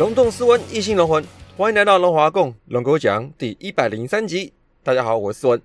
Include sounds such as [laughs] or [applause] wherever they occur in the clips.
龙洞斯文，异性龙魂，欢迎来到龙华共龙狗讲第一百零三集。大家好，我是斯文。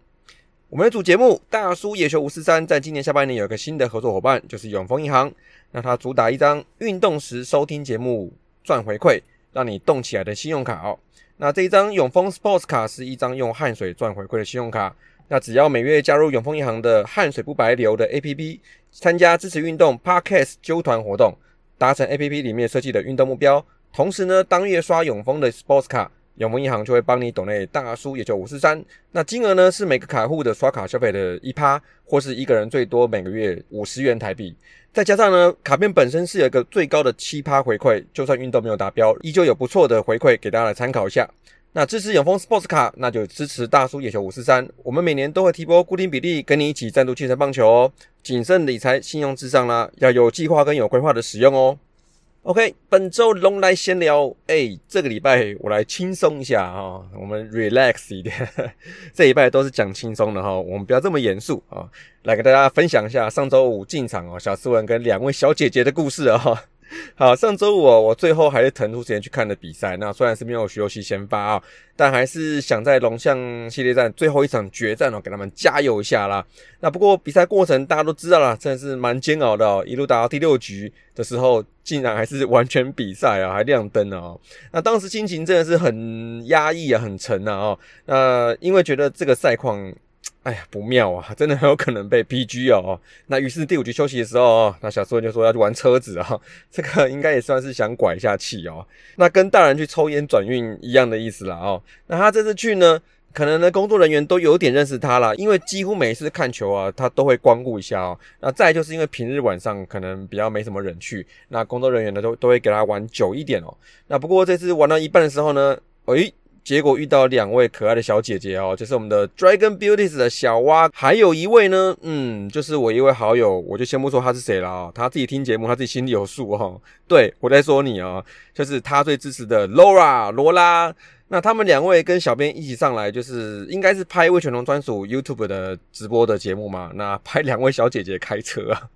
我们的主节目《大叔野球五四三》在今年下半年有一个新的合作伙伴，就是永丰银行。那它主打一张运动时收听节目赚回馈，让你动起来的信用卡哦。那这一张永丰 Sports 卡是一张用汗水赚回馈的信用卡。那只要每月加入永丰银行的汗水不白流的 APP，参加支持运动 Podcast 揪团活动，达成 APP 里面设计的运动目标。同时呢，当月刷永丰的 Sports 卡，永丰银行就会帮你抖内大叔，也就五四三。那金额呢是每个卡户的刷卡消费的一趴，或是一个人最多每个月五十元台币。再加上呢，卡片本身是有一个最高的七趴回馈，就算运动没有达标，依旧有不错的回馈给大家来参考一下。那支持永丰 Sports 卡，那就支持大叔野球五四三。我们每年都会提拨固定比例跟你一起赞助庆城棒球哦。谨慎理财，信用至上啦，要有计划跟有规划的使用哦。OK，本周龙来闲聊，哎，这个礼拜我来轻松一下哈，我们 relax 一点，[laughs] 这礼拜都是讲轻松的哈，我们不要这么严肃啊，来给大家分享一下上周五进场哦，小斯文跟两位小姐姐的故事哦。[laughs] 好，上周五我最后还是腾出时间去看的比赛。那虽然是没有徐游戏先发啊，但还是想在龙象系列战最后一场决战哦，给他们加油一下啦。那不过比赛过程大家都知道了，真的是蛮煎熬的哦。一路打到第六局的时候，竟然还是完全比赛啊，还亮灯了哦。那当时心情真的是很压抑啊，很沉呐哦。那因为觉得这个赛况。哎呀，不妙啊！[laughs] 真的很有可能被 PG 哦。那于是第五局休息的时候，那小斯文就说要去玩车子啊。[laughs] 这个应该也算是想拐一下气哦。那跟大人去抽烟转运一样的意思啦哦。那他这次去呢，可能呢工作人员都有点认识他啦，因为几乎每一次看球啊，他都会光顾一下哦。那再就是因为平日晚上可能比较没什么人去，那工作人员呢都都会给他玩久一点哦。那不过这次玩到一半的时候呢，诶。结果遇到两位可爱的小姐姐哦，就是我们的 Dragon Beauties 的小蛙，还有一位呢，嗯，就是我一位好友，我就先不说他是谁了哦，他自己听节目，他自己心里有数哦。对我在说你哦，就是他最支持的 Laura 罗拉。那他们两位跟小编一起上来，就是应该是拍魏全龙专属 YouTube 的直播的节目嘛。那拍两位小姐姐开车啊，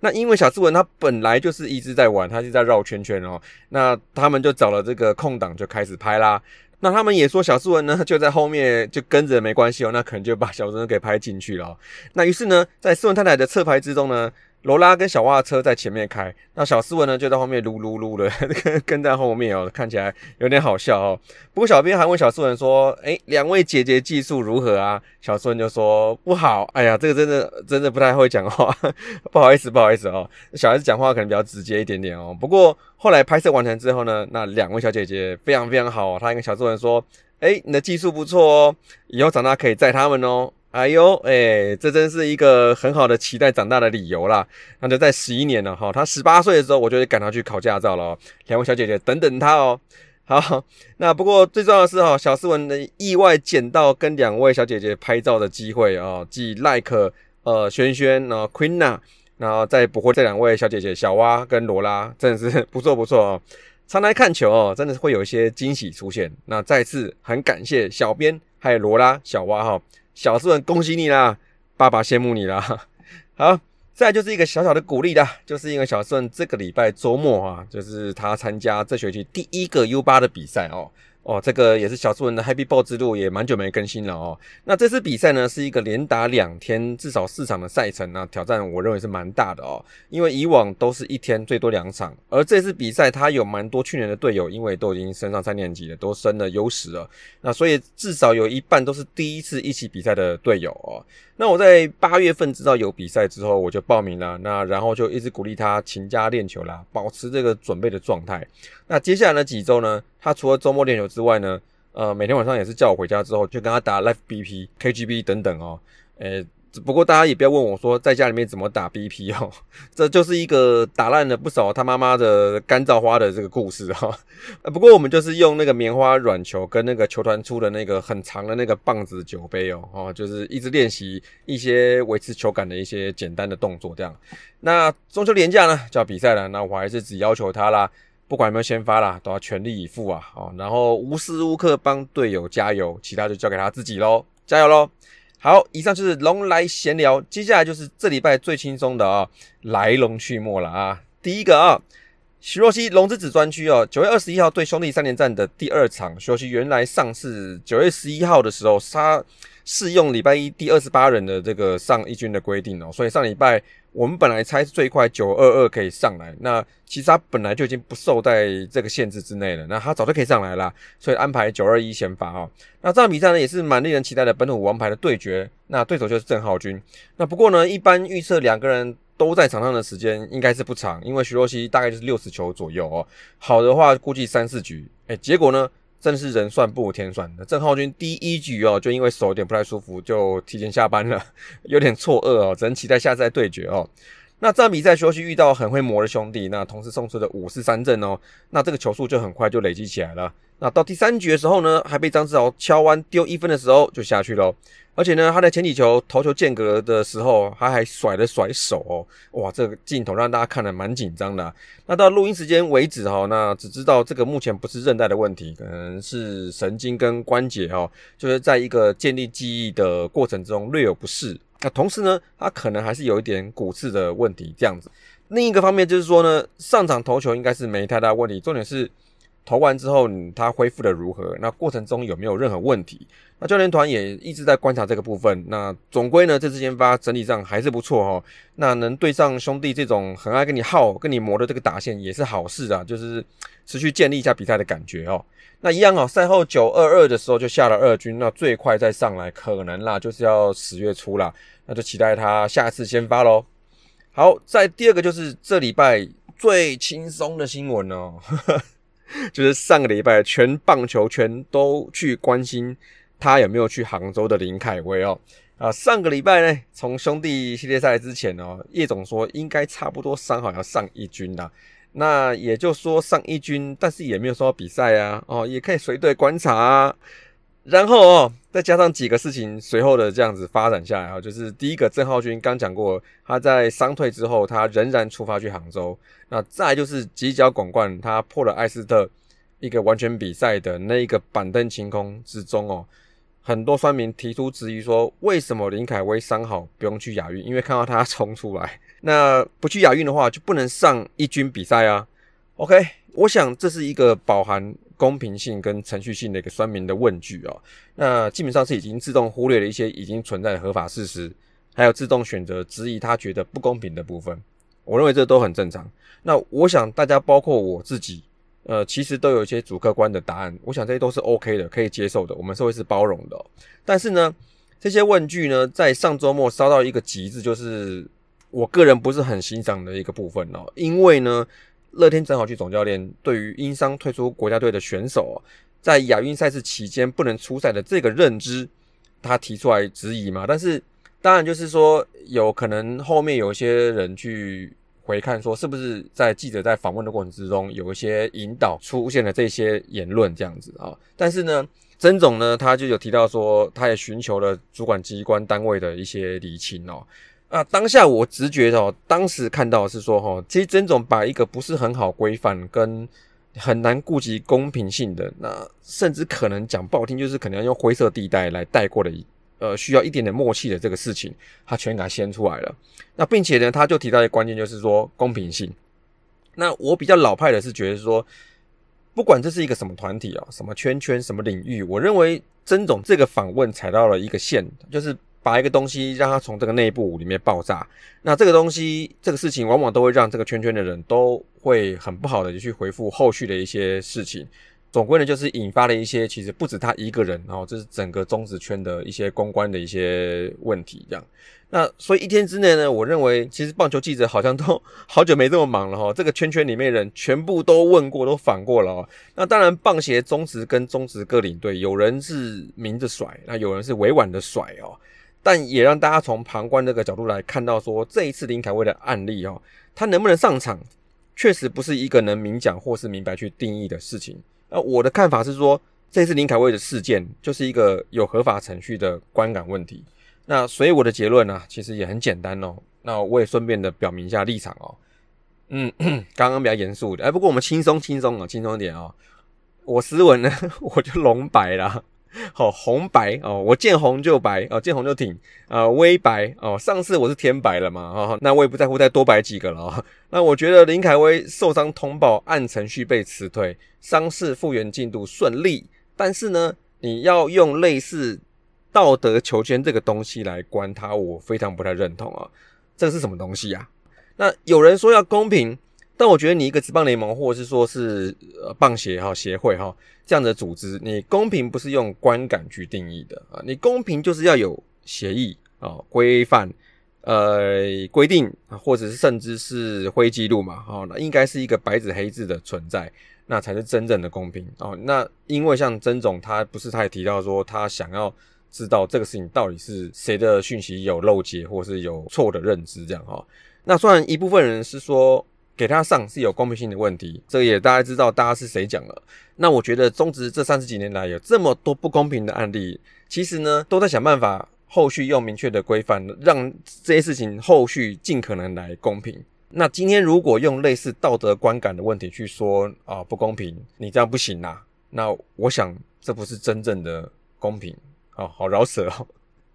那因为小志文他本来就是一直在玩，他就在绕圈圈哦。那他们就找了这个空档就开始拍啦。那他们也说小斯文呢 [laughs] 就在后面就跟着没关系哦，那可能就把小斯文给拍进去了。那于是呢，在斯文太太的侧拍之中呢。罗拉跟小蛙的车在前面开，那小斯文呢就在后面噜噜噜的 [laughs] 跟跟在后面哦，看起来有点好笑哦。不过小编还问小斯文说：“哎，两位姐姐技术如何啊？”小斯文就说：“不好，哎呀，这个真的真的不太会讲话，[laughs] 不好意思，不好意思哦。小孩子讲话可能比较直接一点点哦。不过后来拍摄完成之后呢，那两位小姐姐非常非常好，她跟小斯文说：“哎，你的技术不错哦，以后长大可以载他们哦。”哎呦，哎，这真是一个很好的期待长大的理由啦。那就在十一年了哈，他十八岁的时候，我就赶他去考驾照了。两位小姐姐等等他哦。好，那不过最重要的是哈，小斯文的意外捡到跟两位小姐姐拍照的机会哦，即赖克呃轩轩然后 Queena，然后再捕获这两位小姐姐小蛙跟罗拉，真的是不错不错哦。常来看球哦，真的是会有一些惊喜出现。那再次很感谢小编还有罗拉小蛙哈。小顺，恭喜你啦！爸爸羡慕你啦。[laughs] 好，再就是一个小小的鼓励啦，就是因为小顺这个礼拜周末啊，就是他参加这学期第一个 U 八的比赛哦。哦，这个也是小斯文的 Happy Ball 之路，也蛮久没更新了哦。那这次比赛呢，是一个连打两天，至少四场的赛程呢，挑战我认为是蛮大的哦。因为以往都是一天最多两场，而这次比赛他有蛮多去年的队友，因为都已经升上三年级了，都升了优势了。那所以至少有一半都是第一次一起比赛的队友哦。那我在八月份知道有比赛之后，我就报名了。那然后就一直鼓励他勤加练球啦，保持这个准备的状态。那接下来的几周呢，他除了周末练球之外呢，呃，每天晚上也是叫我回家之后就跟他打 Live BP、KGB 等等哦。呃，不过大家也不要问我说在家里面怎么打 BP 哦，[laughs] 这就是一个打烂了不少他妈妈的干燥花的这个故事哈。[laughs] 不过我们就是用那个棉花软球跟那个球团出的那个很长的那个棒子酒杯哦，哦，就是一直练习一些维持球感的一些简单的动作这样。那中秋连假呢就要比赛了，那我还是只要求他啦，不管有没有先发啦，都要全力以赴啊，哦，然后无时无刻帮队友加油，其他就交给他自己喽，加油喽！好，以上就是龙来闲聊，接下来就是这礼拜最轻松的啊，来龙去脉了啊。第一个啊，徐若曦龙之子专区哦，九月二十一号对兄弟三连战的第二场，徐若曦原来上次九月十一号的时候，他适用礼拜一第二十八人的这个上一军的规定哦，所以上礼拜。我们本来猜是最快九二二可以上来，那其实他本来就已经不受在这个限制之内了，那他早就可以上来了，所以安排九二一先发哦。那这场比赛呢也是蛮令人期待的本土王牌的对决，那对手就是郑浩君。那不过呢，一般预测两个人都在场上的时间应该是不长，因为徐若曦大概就是六十球左右哦，好的话估计三四局。哎，结果呢？真的是人算不如天算的，郑浩君第一局哦，就因为手有点不太舒服，就提前下班了，[laughs] 有点错愕哦，只能期待下次再对决哦。那这场比赛，休息遇到很会磨的兄弟，那同时送出的五四三阵哦，那这个球速就很快就累积起来了。那到第三局的时候呢，还被张志豪敲弯丢一分的时候就下去了。而且呢，他在前几球投球间隔的时候，他还甩了甩手哦，哇，这个镜头让大家看得蛮紧张的。那到录音时间为止哈，那只知道这个目前不是韧带的问题，可能是神经跟关节哈，就是在一个建立记忆的过程中略有不适。那同时呢，他可能还是有一点骨刺的问题这样子。另一个方面就是说呢，上场投球应该是没太大问题，重点是。投完之后，他恢复的如何？那过程中有没有任何问题？那教练团也一直在观察这个部分。那总归呢，这次先发整体上还是不错哈。那能对上兄弟这种很爱跟你耗、跟你磨的这个打线也是好事啊，就是持续建立一下比赛的感觉哦。那一样哦，赛后九二二的时候就下了二军，那最快再上来可能啦，就是要十月初啦，那就期待他下次先发喽。好，在第二个就是这礼拜最轻松的新闻哦。呵呵就是上个礼拜，全棒球圈都去关心他有没有去杭州的林凯威哦。啊，上个礼拜呢，从兄弟系列赛之前哦，叶总说应该差不多伤好要上一军啦。那也就说上一军，但是也没有说比赛啊，哦，也可以随队观察啊。然后哦，再加上几个事情随后的这样子发展下来啊，就是第一个郑浩君刚讲过，他在伤退之后，他仍然出发去杭州。那再就是犄角广冠，他破了艾斯特一个完全比赛的那一个板凳清空之中哦，很多酸民提出质疑说，为什么林凯威伤好不用去亚运？因为看到他冲出来，那不去亚运的话就不能上一军比赛啊。OK，我想这是一个饱含。公平性跟程序性的一个酸民的问句啊，那基本上是已经自动忽略了一些已经存在的合法事实，还有自动选择质疑他觉得不公平的部分。我认为这都很正常。那我想大家包括我自己，呃，其实都有一些主客观的答案。我想这些都是 OK 的，可以接受的。我们社会是包容的。但是呢，这些问句呢，在上周末烧到一个极致，就是我个人不是很欣赏的一个部分哦，因为呢。乐天正好去总教练对于因伤退出国家队的选手，在亚运赛事期间不能出赛的这个认知，他提出来质疑嘛？但是当然就是说，有可能后面有一些人去回看，说是不是在记者在访问的过程之中有一些引导出现了这些言论这样子啊？但是呢，曾总呢他就有提到说，他也寻求了主管机关单位的一些厘清哦。啊，当下我直觉哦，当时看到是说哈，其实曾总把一个不是很好规范跟很难顾及公平性的，那甚至可能讲不好听，就是可能要用灰色地带来带过的，呃，需要一点点默契的这个事情，他全给他掀出来了。那并且呢，他就提到一个关键，就是说公平性。那我比较老派的是觉得说，不管这是一个什么团体啊，什么圈圈，什么领域，我认为曾总这个访问踩到了一个线，就是。把一个东西让它从这个内部里面爆炸，那这个东西这个事情往往都会让这个圈圈的人都会很不好的去回复后续的一些事情，总归呢就是引发了一些其实不止他一个人，然后这是整个中子圈的一些公关的一些问题这样。那所以一天之内呢，我认为其实棒球记者好像都好久没这么忙了哈，这个圈圈里面人全部都问过都反过了哦。那当然棒协中职跟中职各领队有人是明着甩，那有人是委婉的甩哦。但也让大家从旁观这个角度来看到，说这一次林凯威的案例哦，他能不能上场，确实不是一个能明讲或是明白去定义的事情。那我的看法是说，这次林凯威的事件就是一个有合法程序的观感问题。那所以我的结论呢，其实也很简单哦。那我也顺便的表明一下立场哦。嗯，[clears throat] 刚刚比较严肃的，哎，不过我们轻松轻松啊，轻松点哦。我斯文呢，[laughs] 我就龙白啦。好红白哦，我见红就白哦，见红就挺啊，微白哦。上次我是天白了嘛，哦，那我也不在乎再多白几个了。[laughs] 那我觉得林凯威受伤通报，按程序被辞退，伤势复原进度顺利。但是呢，你要用类似道德求签这个东西来关他，我非常不太认同啊。这是什么东西呀？那有人说要公平。但我觉得你一个职棒联盟，或者是说是呃棒协哈协会哈这样的组织，你公平不是用观感去定义的啊，你公平就是要有协议啊规范呃规定或者是甚至是灰记录嘛哈，那应该是一个白纸黑字的存在，那才是真正的公平哦。那因为像曾总他不是他也提到说他想要知道这个事情到底是谁的讯息有漏接或是有错的认知这样哈，那虽然一部分人是说。给他上是有公平性的问题，这也大家知道，大家是谁讲了。那我觉得中职这三十几年来有这么多不公平的案例，其实呢都在想办法后续用明确的规范，让这些事情后续尽可能来公平。那今天如果用类似道德观感的问题去说啊不公平，你这样不行呐。那我想这不是真正的公平哦，好饶舌哦，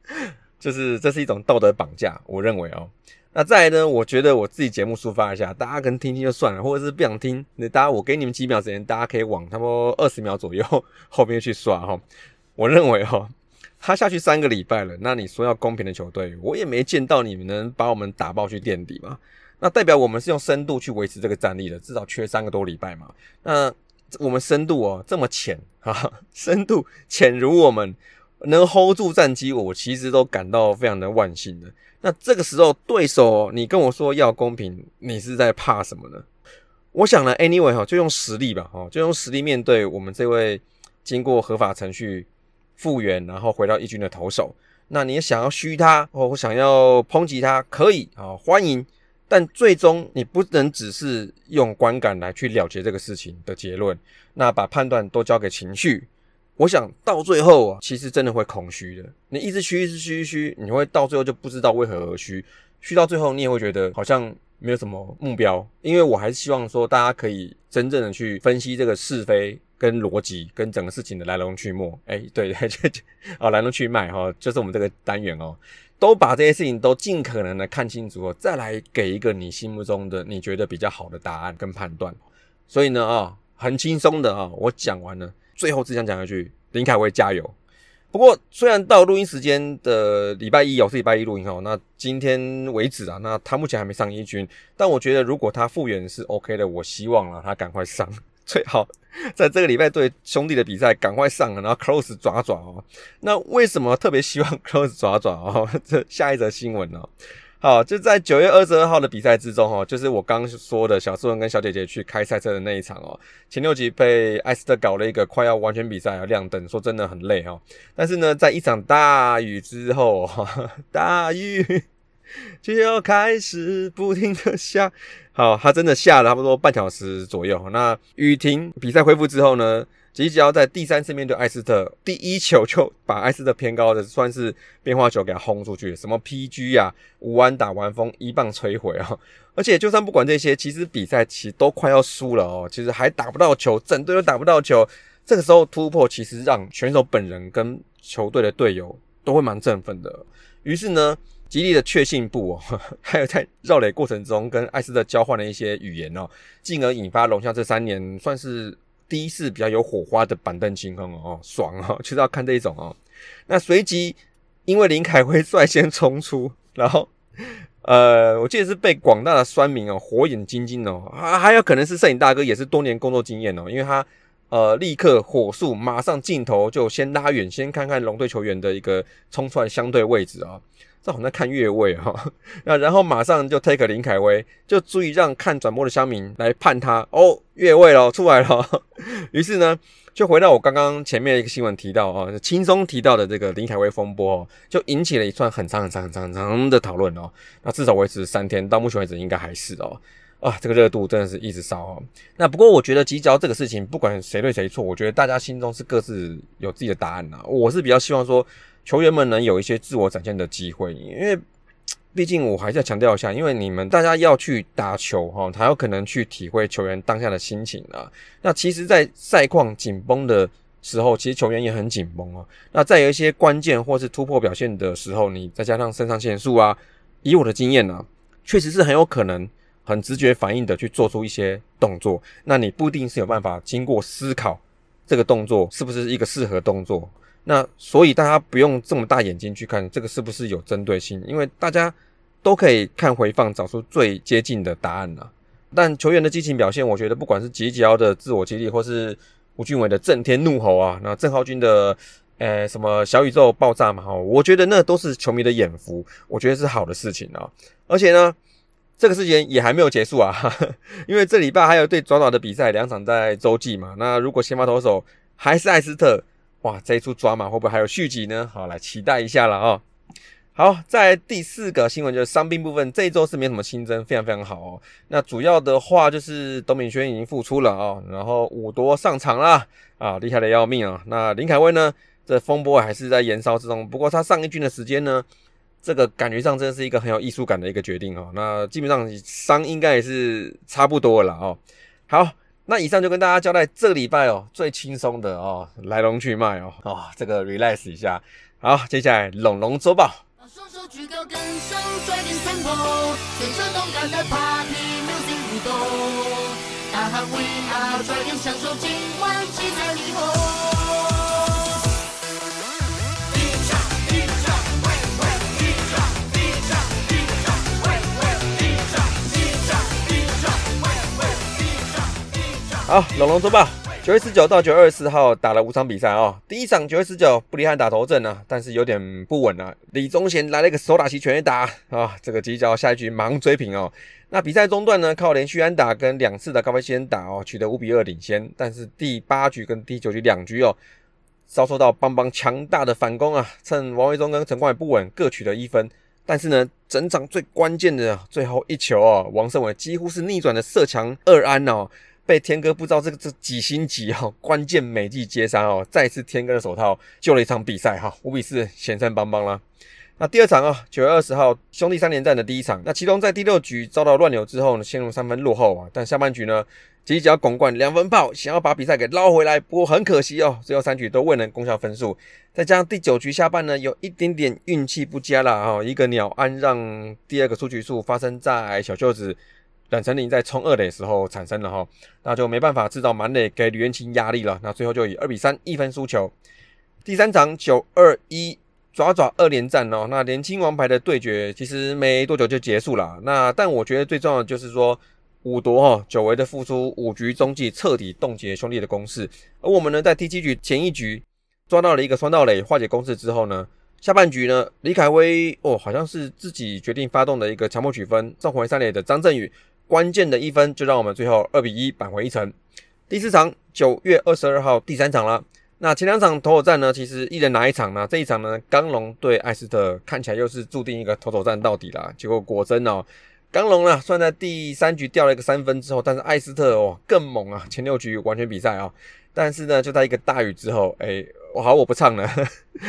[laughs] 就是这是一种道德绑架，我认为哦。那再来呢？我觉得我自己节目抒发一下，大家可能听听就算了，或者是不想听，那大家我给你们几秒时间，大家可以往差不多二十秒左右后面去刷哈。[laughs] 我认为哈，他下去三个礼拜了，那你说要公平的球队，我也没见到你们能把我们打爆去垫底嘛。那代表我们是用深度去维持这个战力的，至少缺三个多礼拜嘛。那我们深度哦这么浅哈，深度浅如我们能 hold 住战机，我其实都感到非常的万幸的。那这个时候，对手你跟我说要公平，你是在怕什么呢？我想呢，anyway 哈，就用实力吧，哈，就用实力面对我们这位经过合法程序复原，然后回到一军的投手。那你想要虚他，或想要抨击他，可以啊，欢迎。但最终你不能只是用观感来去了结这个事情的结论，那把判断都交给情绪。我想到最后啊，其实真的会空虚的。你一直虚，一直虚虚，你会到最后就不知道为何而虚。虚到最后，你也会觉得好像没有什么目标。因为我还是希望说，大家可以真正的去分析这个是非跟逻辑，跟整个事情的来龙去脉。哎，对对对，[laughs] 啊，来龙去脉哈，就是我们这个单元哦，都把这些事情都尽可能的看清楚，再来给一个你心目中的你觉得比较好的答案跟判断。所以呢啊，很轻松的啊，我讲完了。最后只想讲一句，林凯威加油！不过虽然到录音时间的礼拜一哦，是礼拜一录音哦，那今天为止啊，那他目前还没上一军，但我觉得如果他复原是 OK 的，我希望啊他赶快上，[laughs] 最好在这个礼拜对兄弟的比赛赶快上了，然后 close 爪爪哦。那为什么特别希望 close 爪爪哦？[laughs] 这下一则新闻呢？好，就在九月二十二号的比赛之中，哈，就是我刚说的小斯文跟小姐姐去开赛车的那一场哦。前六集被艾斯特搞了一个快要完全比赛要亮灯，说真的很累哈。但是呢，在一场大雨之后，哈大雨就要开始不停的下，好，它真的下了差不多半小时左右。那雨停，比赛恢复之后呢？吉吉奥在第三次面对艾斯特，第一球就把艾斯特偏高的算是变化球给他轰出去，什么 PG 呀，五弯打完风一棒摧毁啊！而且就算不管这些，其实比赛其实都快要输了哦，其实还打不到球，整队都打不到球。这个时候突破，其实让选手本人跟球队的队友都会蛮振奋的。于是呢，吉利的确信部哦，[laughs] 还有在绕垒过程中跟艾斯特交换了一些语言哦，进而引发龙象这三年算是。第一次比较有火花的板凳清空哦，爽哦，[laughs] 就是要看这一种哦。那随即因为林凯辉率先冲出，然后呃，我记得是被广大的酸民哦火眼金睛哦，啊，还有可能是摄影大哥也是多年工作经验哦，因为他呃立刻火速马上镜头就先拉远，先看看龙队球员的一个冲出来相对位置啊。这好像在看越位哈，[laughs] 那然后马上就 take 林凯威，就注意让看转播的乡民来判他哦越位了出来了，[laughs] 于是呢就回到我刚刚前面一个新闻提到哦，轻松提到的这个林凯威风波，就引起了一串很长很长很长很长的讨论哦。那至少维持三天，到目前为止应该还是哦。啊，这个热度真的是一直烧哦。那不过我觉得急脚这个事情，不管谁对谁错，我觉得大家心中是各自有自己的答案呐。我是比较希望说球员们能有一些自我展现的机会，因为。[tsk] 毕竟我还是要强调一下，因为你们大家要去打球哈，才有可能去体会球员当下的心情啊。那其实，在赛况紧绷的时候，其实球员也很紧绷哦。那在有一些关键或是突破表现的时候，你再加上肾上腺素啊，以我的经验呢，确实是很有可能很直觉反应的去做出一些动作。那你不一定是有办法经过思考这个动作是不是一个适合动作。那所以大家不用这么大眼睛去看这个是不是有针对性，因为大家都可以看回放找出最接近的答案了。但球员的激情表现，我觉得不管是吉吉奥的自我激励，或是吴俊伟的震天怒吼啊，那郑浩君的呃什么小宇宙爆炸嘛，哈，我觉得那都是球迷的眼福，我觉得是好的事情啊。而且呢，这个事情也还没有结束啊，[laughs] 因为这礼拜还有对爪爪的比赛两场在洲际嘛。那如果先发投手还是艾斯特。哇，这一出抓马会不会还有续集呢？好，来期待一下了啊！好，在第四个新闻就是伤病部分，这一周是没什么新增，非常非常好哦。那主要的话就是董敏轩已经复出了啊，然后五多上场了啊，厉害的要命啊！那林凯威呢，这风波还是在延烧之中，不过他上一军的时间呢，这个感觉上真的是一个很有艺术感的一个决定哦。那基本上伤应该也是差不多了哦。好。那以上就跟大家交代这个礼拜哦最轻松的哦来龙去脉哦。哦这个 relax 一下。好接下来龙龙周报。大喊 we are 拽点享受今晚七彩霓虹好，龙龙周报，九月十九到九月二十四号打了五场比赛哦。第一场九月十九，布里汉打头阵呢，但是有点不稳啊。李宗贤来了一个手打齐全垒打啊，这个犄角下一局马上追平哦。那比赛中段呢，靠连续安打跟两次的高飞先打哦，取得五比二领先。但是第八局跟第九局两局哦，遭受到邦邦强大的反攻啊，趁王维忠跟陈冠伟不稳，各取得一分。但是呢，整场最关键的最后一球哦，王胜伟几乎是逆转的射墙二安哦。被天哥不知道这个这几星级哈，关键美技接杀哦，再次天哥的手套救了一场比赛哈，五比四险胜邦邦啦。那第二场啊，九月二十号兄弟三连战的第一场，那其中在第六局遭到乱流之后呢，陷入三分落后啊，但下半局呢，几脚拱冠两分炮，想要把比赛给捞回来，不过很可惜哦，最后三局都未能攻下分数，再加上第九局下半呢，有一点点运气不佳了啊，一个鸟安让第二个出局数发生在小舅子。冉成林在冲二垒的时候产生了哈，那就没办法制造满垒给吕元清压力了。那最后就以二比三一分输球。第三场九二一爪爪二连战哦，那年轻王牌的对决其实没多久就结束了。那但我觉得最重要的就是说五夺哈久违的复出，五局中继彻底冻结兄弟的攻势。而我们呢在第七局前一局抓到了一个双盗垒化解攻势之后呢，下半局呢李凯威哦好像是自己决定发动的一个强迫取分，送回三垒的张振宇。关键的一分就让我们最后二比一扳回一城。第四场九月二十二号第三场了。那前两场投手战呢，其实一人拿一场呢。这一场呢，刚龙对艾斯特看起来又是注定一个投手战到底啦。结果果真哦，刚龙呢算在第三局掉了一个三分之后，但是艾斯特哦更猛啊，前六局完全比赛啊。但是呢，就在一个大雨之后，哎。我好，我不唱了，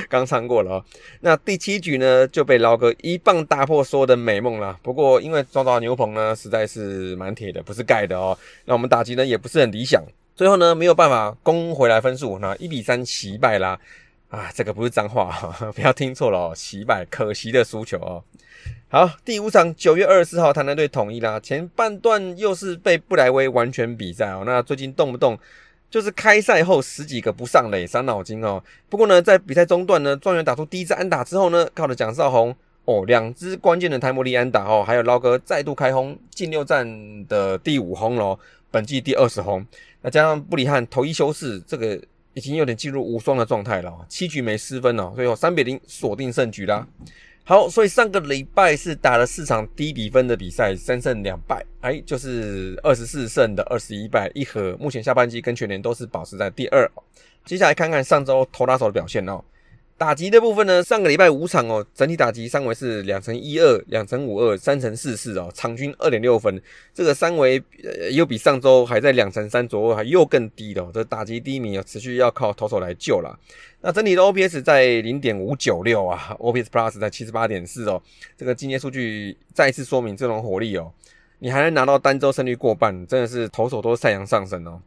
刚唱过了哦。那第七局呢，就被捞哥一棒打破所有的美梦了。不过因为抓到牛棚呢，实在是蛮铁的，不是盖的哦。那我们打击呢也不是很理想，最后呢没有办法攻回来分数，那一比三惜败啦。啊，这个不是脏话，[laughs] 不要听错了哦，惜败，可惜的输球哦。好，第五场九月二十四号，台南队统一啦。前半段又是被布莱威完全比赛哦。那最近动不动。就是开赛后十几个不上垒，伤脑筋哦。不过呢，在比赛中段呢，状元打出第一支安打之后呢，靠着蒋少红哦，两支关键的泰莫利安打哦，还有捞哥再度开轰，近六战的第五轰喽，本季第二十轰。那加上布里汉头一休士，这个已经有点进入无双的状态了，七局没失分哦，最后三比零锁定胜局啦。好，所以上个礼拜是打了四场低比分的比赛，三胜两败，哎，就是二十四胜的二十一败一和。目前下半季跟全年都是保持在第二。接下来看看上周投打手的表现哦。打击的部分呢，上个礼拜五场哦，整体打击三围是两成一二、两成五二、三成四四哦，场均二点六分。这个三围又比上周还在两成三左右，还又更低的。这打击低迷哦，持续要靠投手来救了。那整体的 OPS 在零点五九六啊，OPS Plus 在七十八点四哦。这个今天数据再次说明这种火力哦，你还能拿到单周胜率过半，真的是投手都太阳上升哦。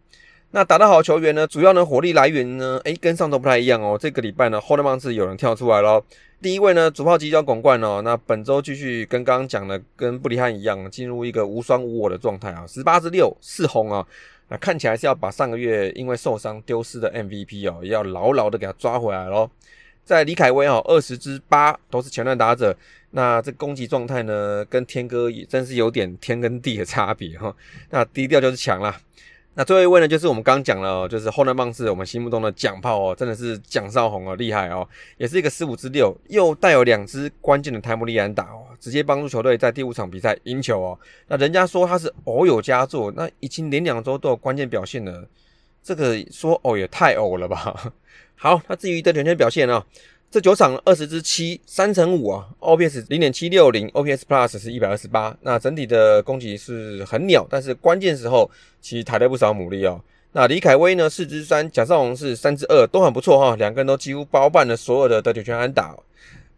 那打得好球员呢，主要呢火力来源呢，诶，跟上周不太一样哦。这个礼拜呢，后德曼是有人跳出来咯。第一位呢，主炮吉交拱冠哦。那本周继续跟刚刚讲的，跟布里汉一样，进入一个无双无我的状态啊，十八支六四轰啊。那看起来是要把上个月因为受伤丢失的 MVP 哦，要牢牢的给他抓回来咯。在李凯威哦，二十支八都是前段打者。那这攻击状态呢，跟天哥也真是有点天跟地的差别哈。那低调就是强啦。那最后一位呢，就是我们刚讲了，就是后南棒是我们心目中的奖炮哦，真的是蒋少红哦，厉害哦，也是一个十五支六，又带有两支关键的泰姆利安打哦，直接帮助球队在第五场比赛赢球哦。那人家说他是偶有佳作，那已经连两周都有关键表现了，这个说偶也太偶了吧？[laughs] 好，那至于的两天表现呢？这九场二十支七三乘五啊，OPS 零点七六零，OPS Plus 是一百二十八。那整体的攻击是很鸟，但是关键时候其实抬了不少牡蛎哦。那李凯威呢四支三，蒋少龙是三支二，都很不错哈。两个人都几乎包办了所有的得点圈安打。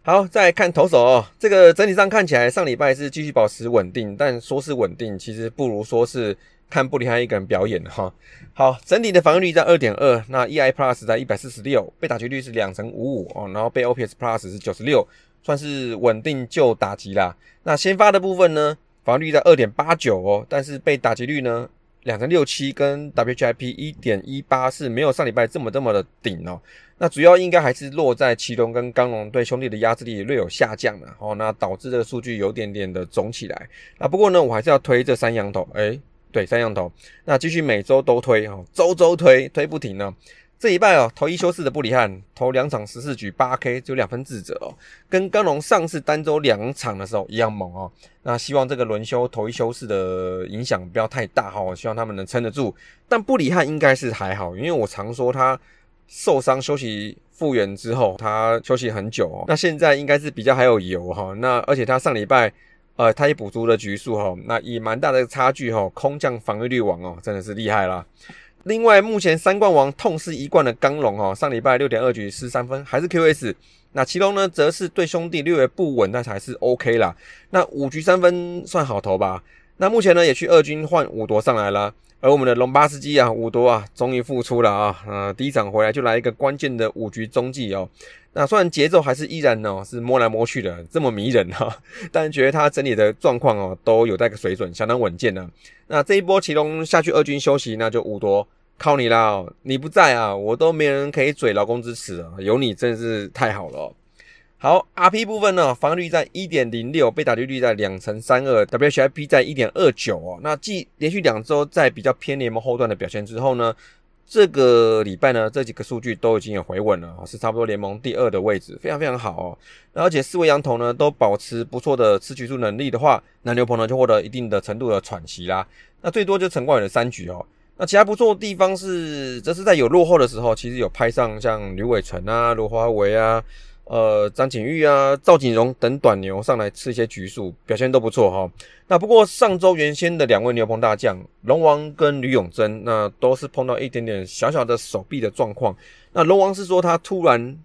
好，再看投手哦，这个整体上看起来上礼拜是继续保持稳定，但说是稳定，其实不如说是。看布里汉一个人表演哈，好，整体的防御率在二点二，那 EI Plus 在一百四十六，被打击率是两成五五哦，然后被 OPS Plus 是九十六，算是稳定就打击啦。那先发的部分呢，防御率在二点八九哦，但是被打击率呢两成六七，跟 WHIP 一点一八是没有上礼拜这么这么的顶哦。那主要应该还是落在奇隆跟刚龙对兄弟的压制力略有下降了哦，那导致这个数据有点点的肿起来。那不过呢，我还是要推这三羊头，哎。对，三羊头，那继续每周都推哈，周周推，推不停呢。这一拜哦，投一休四的布里汉，投两场十四局八 K，只有两分自责哦，跟刚龙上次单周两场的时候一样猛哦。那希望这个轮休投一休四的影响不要太大哈，我希望他们能撑得住。但布里汉应该是还好，因为我常说他受伤休息复原之后，他休息很久哦。那现在应该是比较还有油哈，那而且他上礼拜。呃，他也补足了局数哈，那以蛮大的差距哈，空降防御率王哦，真的是厉害啦。另外，目前三冠王痛失一冠的刚龙哦，上礼拜六点二局失三分，还是 QS。那其中呢，则是对兄弟略微不稳，但还是 OK 啦。那五局三分算好投吧。那目前呢，也去二军换五夺上来了。而我们的龙巴斯基啊，五夺啊，终于复出了啊！呃，第一场回来就来一个关键的五局中继哦。那虽然节奏还是依然哦，是摸来摸去的，这么迷人哈，[laughs] 但觉得他整体的状况哦，都有在个水准，相当稳健呢。那这一波启龙下去二军休息，那就五夺靠你啦！你不在啊，我都没人可以嘴劳工支持啊，有你真是太好了。好，RP 部分呢，防御率在一点零六，被打击率在两成三二，WHIP 在一点二九哦。那继连续两周在比较偏联盟后段的表现之后呢，这个礼拜呢，这几个数据都已经有回稳了，是差不多联盟第二的位置，非常非常好哦。而且四位羊头呢都保持不错的吃局数能力的话，那牛棚呢就获得一定的程度的喘息啦。那最多就陈冠宇的三局哦。那其他不错的地方是，这是在有落后的时候，其实有拍上像吕伟成啊、罗华维啊。呃，张景玉啊、赵景荣等短牛上来吃一些局数，表现都不错哈。那不过上周原先的两位牛棚大将龙王跟吕永贞，那都是碰到一点点小小的手臂的状况。那龙王是说他突然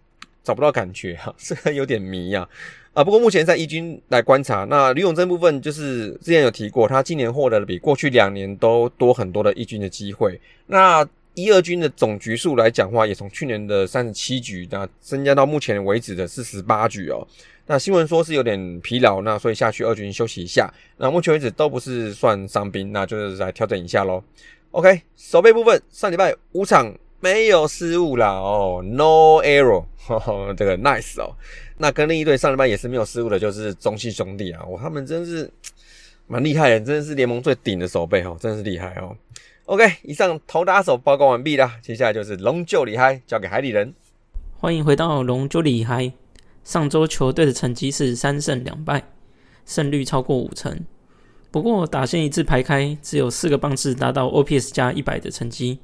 找不到感觉哈，[laughs] 是有点迷呀。啊，不过目前在一军来观察，那吕永贞部分就是之前有提过，他今年获得了比过去两年都多很多的一军的机会。那一二军的总局数来讲话，也从去年的三十七局，那增加到目前为止的四十八局哦。那新闻说是有点疲劳，那所以下去二军休息一下。那目前为止都不是算伤兵，那就是来调整一下喽。OK，守备部分上礼拜五场没有失误啦哦，No error，[laughs] 这个 nice 哦。那跟另一队上礼拜也是没有失误的，就是中信兄弟啊，哇，他们真是蛮厉害的，真的是联盟最顶的守备哦，真的是厉害哦。OK，以上投打手报告完毕啦，接下来就是龙就厉害，交给海里人。欢迎回到龙就厉害。上周球队的成绩是三胜两败，胜率超过五成。不过打线一字排开，只有四个棒次达到 OPS 加一百的成绩。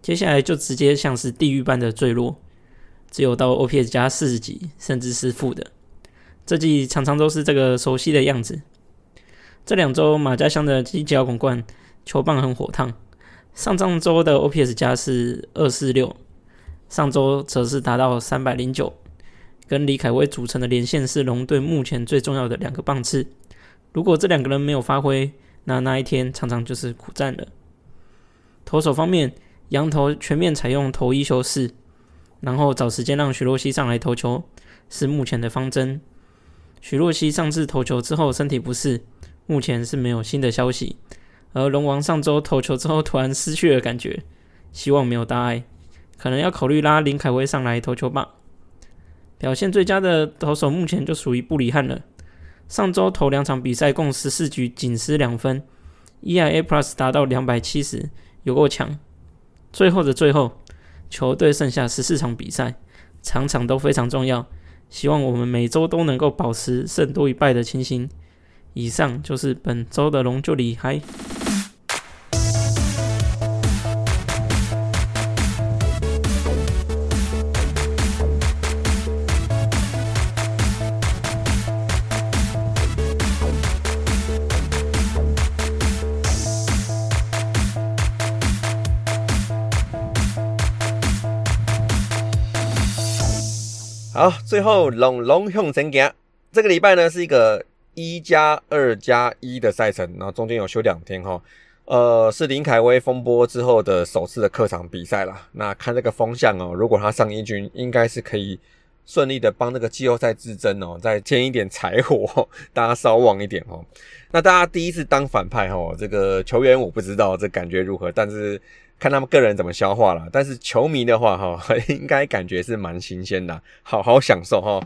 接下来就直接像是地狱般的坠落，只有到 OPS 加四十几，甚至是负的。这季常常都是这个熟悉的样子。这两周马家乡的机甲拱冠球棒很火烫，上上周的 OPS 加是二四六，上周则是达到三百零九。跟李凯威组成的连线是龙队目前最重要的两个棒次。如果这两个人没有发挥，那那一天常常就是苦战了。投手方面，羊头全面采用投一休四，然后找时间让许洛西上来投球，是目前的方针。许洛西上次投球之后身体不适，目前是没有新的消息。而龙王上周投球之后突然失去了感觉，希望没有大碍，可能要考虑拉林凯威上来投球吧。表现最佳的投手目前就属于布里汉了。上周投两场比赛共十四局仅失两分，EIA Plus 达到两百七十，有够强。最后的最后，球队剩下十四场比赛，场场都非常重要。希望我们每周都能够保持胜多于败的情形。以上就是本周的龙就厉害。好，最后龙龙向前行。这个礼拜呢是一个一加二加一的赛程，然后中间有休两天哈。呃，是林凯威风波之后的首次的客场比赛啦。那看这个风向哦，如果他上一军，应该是可以顺利的帮那个季后赛之争哦，再添一点柴火，[laughs] 大家稍望一点哦。那大家第一次当反派哦，这个球员我不知道这感觉如何，但是。看他们个人怎么消化了，但是球迷的话哈，[laughs] 应该感觉是蛮新鲜的，好好享受哈。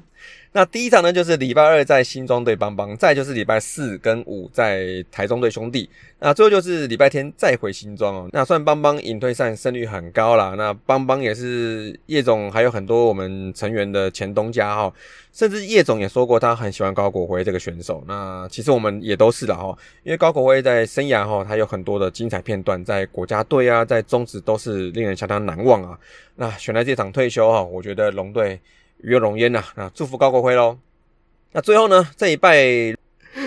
那第一场呢，就是礼拜二在新庄对邦邦，再就是礼拜四跟五在台中对兄弟，那最后就是礼拜天再回新庄哦。那算邦邦隐退赛胜率很高啦，那邦邦也是叶总还有很多我们成员的前东家哈，甚至叶总也说过他很喜欢高国辉这个选手。那其实我们也都是了哈，因为高国辉在生涯哈，他有很多的精彩片段，在国家队啊，在中职都是令人相当难忘啊。那选在这场退休哈，我觉得龙队。鱼有龙烟呐，那祝福高国辉喽。那最后呢，这一拜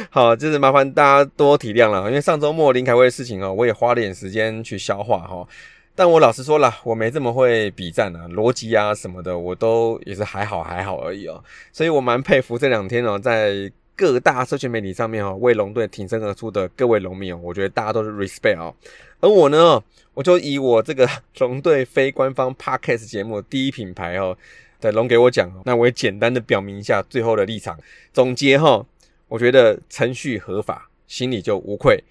好，就是麻烦大家多体谅了，因为上周末林凯威的事情哦，我也花了点时间去消化哈。但我老实说了，我没这么会比战啊，逻辑啊什么的，我都也是还好还好而已哦。所以我蛮佩服这两天哦，在各大社群媒体上面哦，为龙队挺身而出的各位龙迷哦，我觉得大家都是 respect 哦。而我呢，我就以我这个龙队非官方 podcast 节目第一品牌哦。对龙给我讲，那我也简单的表明一下最后的立场。总结哈，我觉得程序合法，心里就无愧。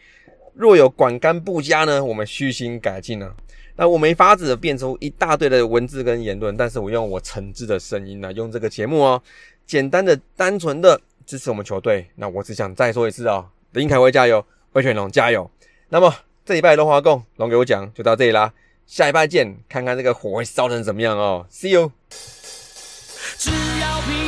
若有管干不佳呢，我们虚心改进呢。那我没法子变出一大堆的文字跟言论，但是我用我诚挚的声音呢，用这个节目哦，简单的、单纯的支持我们球队。那我只想再说一次哦，林凯威加油，魏全龙加油。那么这礼拜龙华共龙给我讲就到这里啦，下一拜见，看看这个火会烧成怎么样哦。See you。只要平